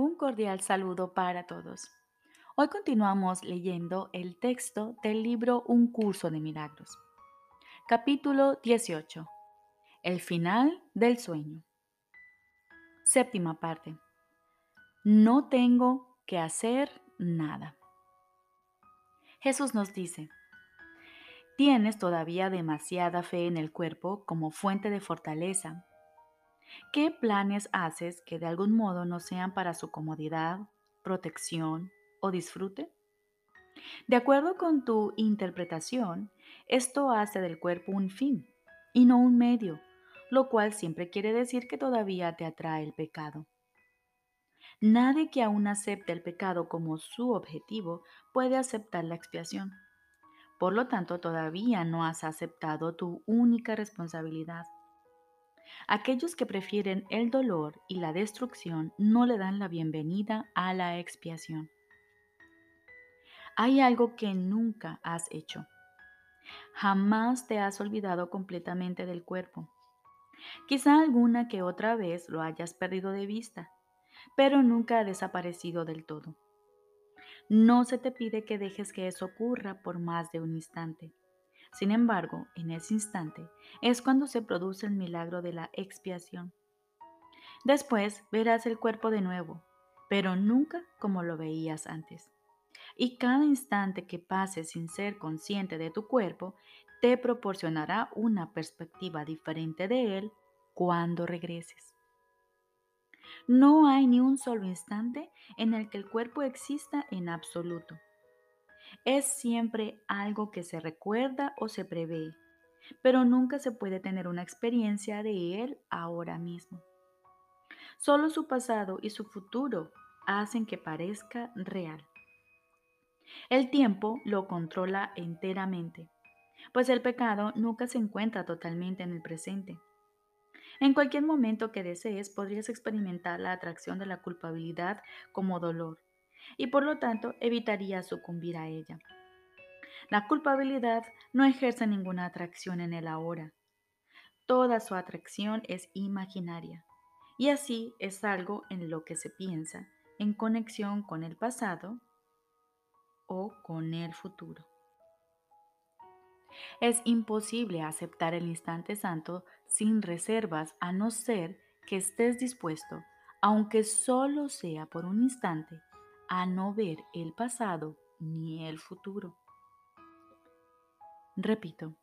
Un cordial saludo para todos. Hoy continuamos leyendo el texto del libro Un curso de milagros. Capítulo 18. El final del sueño. Séptima parte. No tengo que hacer nada. Jesús nos dice, tienes todavía demasiada fe en el cuerpo como fuente de fortaleza ¿Qué planes haces que de algún modo no sean para su comodidad, protección o disfrute? De acuerdo con tu interpretación, esto hace del cuerpo un fin y no un medio, lo cual siempre quiere decir que todavía te atrae el pecado. Nadie que aún acepte el pecado como su objetivo puede aceptar la expiación. Por lo tanto, todavía no has aceptado tu única responsabilidad, Aquellos que prefieren el dolor y la destrucción no le dan la bienvenida a la expiación. Hay algo que nunca has hecho. Jamás te has olvidado completamente del cuerpo. Quizá alguna que otra vez lo hayas perdido de vista, pero nunca ha desaparecido del todo. No se te pide que dejes que eso ocurra por más de un instante. Sin embargo, en ese instante es cuando se produce el milagro de la expiación. Después verás el cuerpo de nuevo, pero nunca como lo veías antes. Y cada instante que pases sin ser consciente de tu cuerpo te proporcionará una perspectiva diferente de él cuando regreses. No hay ni un solo instante en el que el cuerpo exista en absoluto es siempre algo que se recuerda o se prevé, pero nunca se puede tener una experiencia de él ahora mismo. Solo su pasado y su futuro hacen que parezca real. El tiempo lo controla enteramente, pues el pecado nunca se encuentra totalmente en el presente. En cualquier momento que desees podrías experimentar la atracción de la culpabilidad como dolor, y por lo tanto evitaría sucumbir a ella. La culpabilidad no ejerce ninguna atracción en el ahora. Toda su atracción es imaginaria y así es algo en lo que se piensa en conexión con el pasado o con el futuro. Es imposible aceptar el instante santo sin reservas a no ser que estés dispuesto, aunque solo sea por un instante, a no ver el pasado ni el futuro. Repito,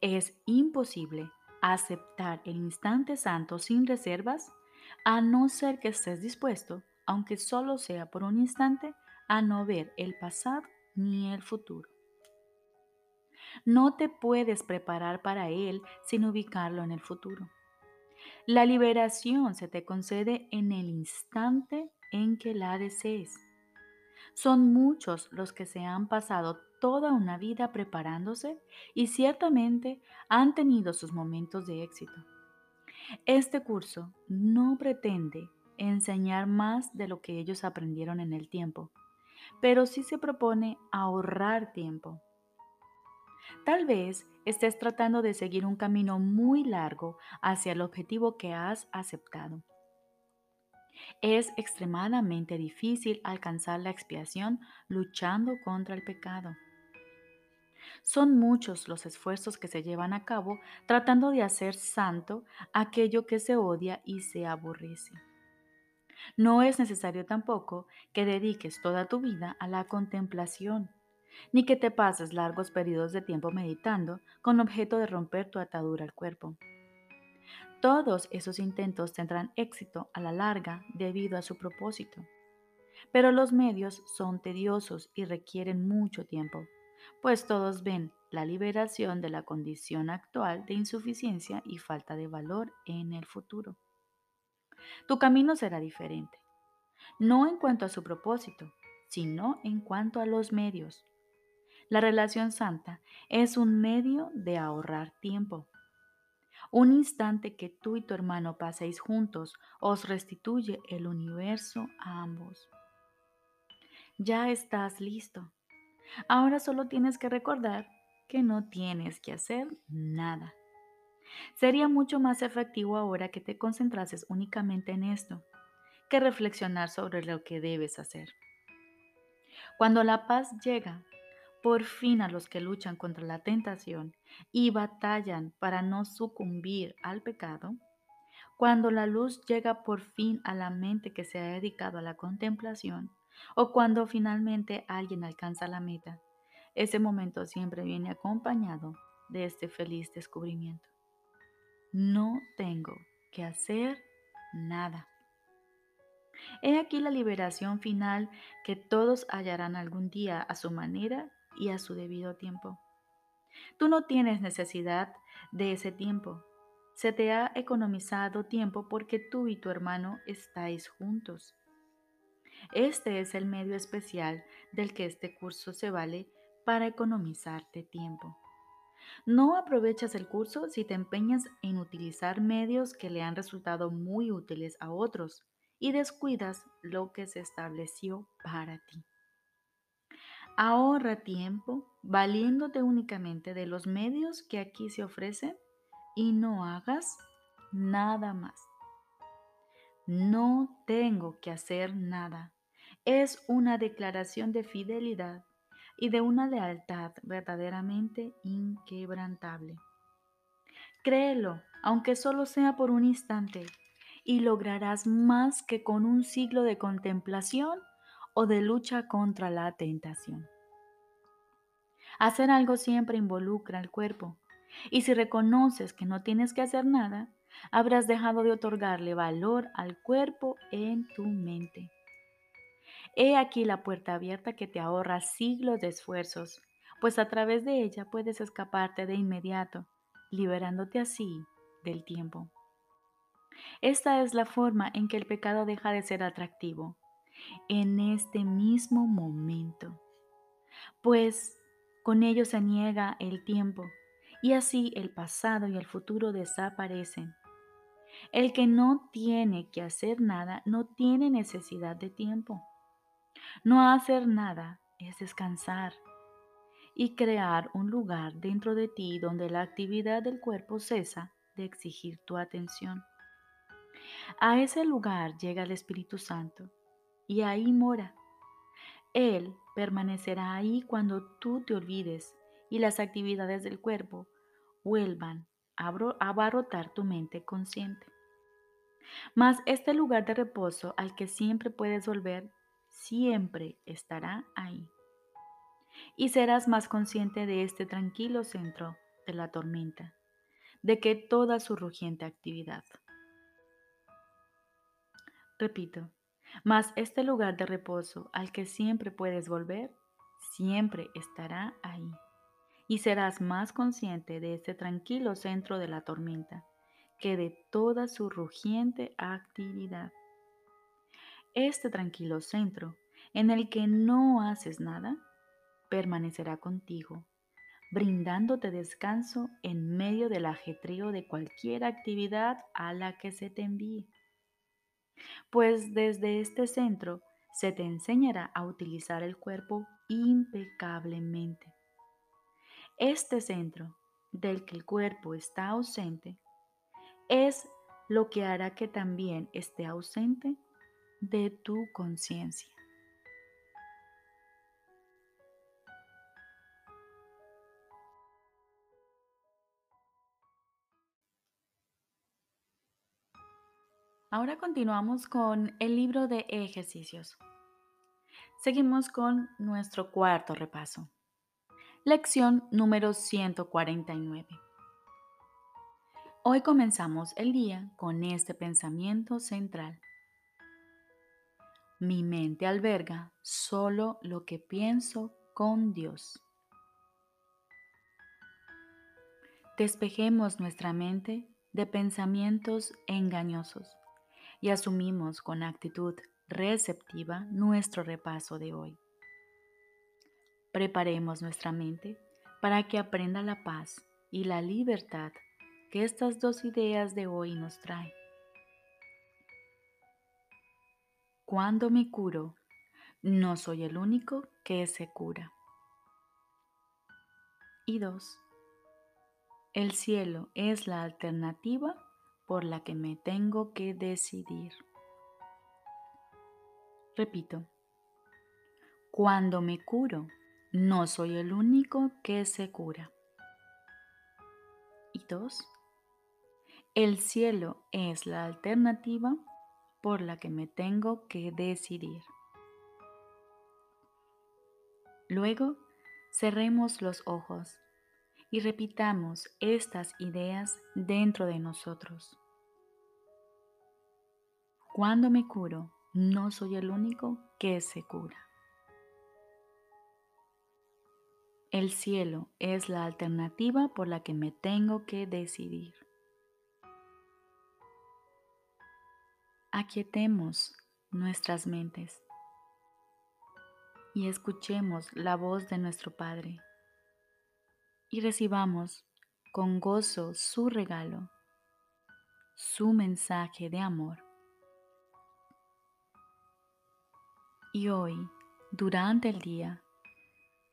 es imposible aceptar el instante santo sin reservas a no ser que estés dispuesto, aunque solo sea por un instante, a no ver el pasado ni el futuro. No te puedes preparar para él sin ubicarlo en el futuro. La liberación se te concede en el instante en que la desees. Son muchos los que se han pasado toda una vida preparándose y ciertamente han tenido sus momentos de éxito. Este curso no pretende enseñar más de lo que ellos aprendieron en el tiempo, pero sí se propone ahorrar tiempo. Tal vez estés tratando de seguir un camino muy largo hacia el objetivo que has aceptado. Es extremadamente difícil alcanzar la expiación luchando contra el pecado. Son muchos los esfuerzos que se llevan a cabo tratando de hacer santo aquello que se odia y se aborrece. No es necesario tampoco que dediques toda tu vida a la contemplación, ni que te pases largos periodos de tiempo meditando con objeto de romper tu atadura al cuerpo. Todos esos intentos tendrán éxito a la larga debido a su propósito. Pero los medios son tediosos y requieren mucho tiempo, pues todos ven la liberación de la condición actual de insuficiencia y falta de valor en el futuro. Tu camino será diferente, no en cuanto a su propósito, sino en cuanto a los medios. La relación santa es un medio de ahorrar tiempo un instante que tú y tu hermano paséis juntos os restituye el universo a ambos. Ya estás listo. Ahora solo tienes que recordar que no tienes que hacer nada. Sería mucho más efectivo ahora que te concentrases únicamente en esto, que reflexionar sobre lo que debes hacer. Cuando la paz llega, por fin a los que luchan contra la tentación y batallan para no sucumbir al pecado, cuando la luz llega por fin a la mente que se ha dedicado a la contemplación, o cuando finalmente alguien alcanza la meta, ese momento siempre viene acompañado de este feliz descubrimiento. No tengo que hacer nada. He aquí la liberación final que todos hallarán algún día a su manera y a su debido tiempo. Tú no tienes necesidad de ese tiempo. Se te ha economizado tiempo porque tú y tu hermano estáis juntos. Este es el medio especial del que este curso se vale para economizarte tiempo. No aprovechas el curso si te empeñas en utilizar medios que le han resultado muy útiles a otros y descuidas lo que se estableció para ti. Ahorra tiempo valiéndote únicamente de los medios que aquí se ofrecen y no hagas nada más. No tengo que hacer nada. Es una declaración de fidelidad y de una lealtad verdaderamente inquebrantable. Créelo, aunque solo sea por un instante, y lograrás más que con un siglo de contemplación o de lucha contra la tentación. Hacer algo siempre involucra al cuerpo, y si reconoces que no tienes que hacer nada, habrás dejado de otorgarle valor al cuerpo en tu mente. He aquí la puerta abierta que te ahorra siglos de esfuerzos, pues a través de ella puedes escaparte de inmediato, liberándote así del tiempo. Esta es la forma en que el pecado deja de ser atractivo, en este mismo momento, pues con ello se niega el tiempo y así el pasado y el futuro desaparecen. El que no tiene que hacer nada no tiene necesidad de tiempo. No hacer nada es descansar y crear un lugar dentro de ti donde la actividad del cuerpo cesa de exigir tu atención. A ese lugar llega el Espíritu Santo y ahí mora. Él permanecerá ahí cuando tú te olvides y las actividades del cuerpo vuelvan a abarrotar tu mente consciente. Mas este lugar de reposo al que siempre puedes volver, siempre estará ahí. Y serás más consciente de este tranquilo centro de la tormenta, de que toda su rugiente actividad. Repito, mas este lugar de reposo al que siempre puedes volver, siempre estará ahí. Y serás más consciente de este tranquilo centro de la tormenta que de toda su rugiente actividad. Este tranquilo centro, en el que no haces nada, permanecerá contigo, brindándote descanso en medio del ajetreo de cualquier actividad a la que se te envíe pues desde este centro se te enseñará a utilizar el cuerpo impecablemente. Este centro, del que el cuerpo está ausente, es lo que hará que también esté ausente de tu conciencia. Ahora continuamos con el libro de ejercicios. Seguimos con nuestro cuarto repaso. Lección número 149. Hoy comenzamos el día con este pensamiento central. Mi mente alberga solo lo que pienso con Dios. Despejemos nuestra mente de pensamientos engañosos y asumimos con actitud receptiva nuestro repaso de hoy. Preparemos nuestra mente para que aprenda la paz y la libertad que estas dos ideas de hoy nos traen. Cuando me curo, no soy el único que se cura. Y dos, el cielo es la alternativa por la que me tengo que decidir. Repito, cuando me curo, no soy el único que se cura. Y dos, el cielo es la alternativa por la que me tengo que decidir. Luego, cerremos los ojos y repitamos estas ideas dentro de nosotros. Cuando me curo, no soy el único que se cura. El cielo es la alternativa por la que me tengo que decidir. Aquietemos nuestras mentes y escuchemos la voz de nuestro Padre y recibamos con gozo su regalo, su mensaje de amor. Y hoy, durante el día,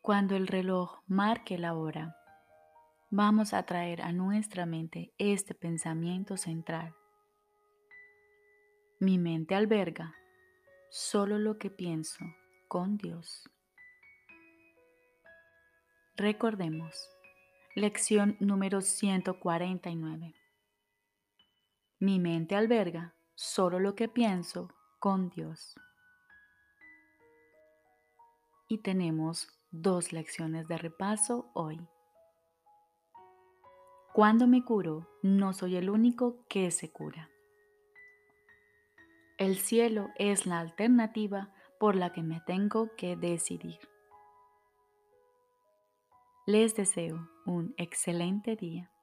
cuando el reloj marque la hora, vamos a traer a nuestra mente este pensamiento central. Mi mente alberga solo lo que pienso con Dios. Recordemos, lección número 149. Mi mente alberga solo lo que pienso con Dios. Y tenemos dos lecciones de repaso hoy. Cuando me curo, no soy el único que se cura. El cielo es la alternativa por la que me tengo que decidir. Les deseo un excelente día.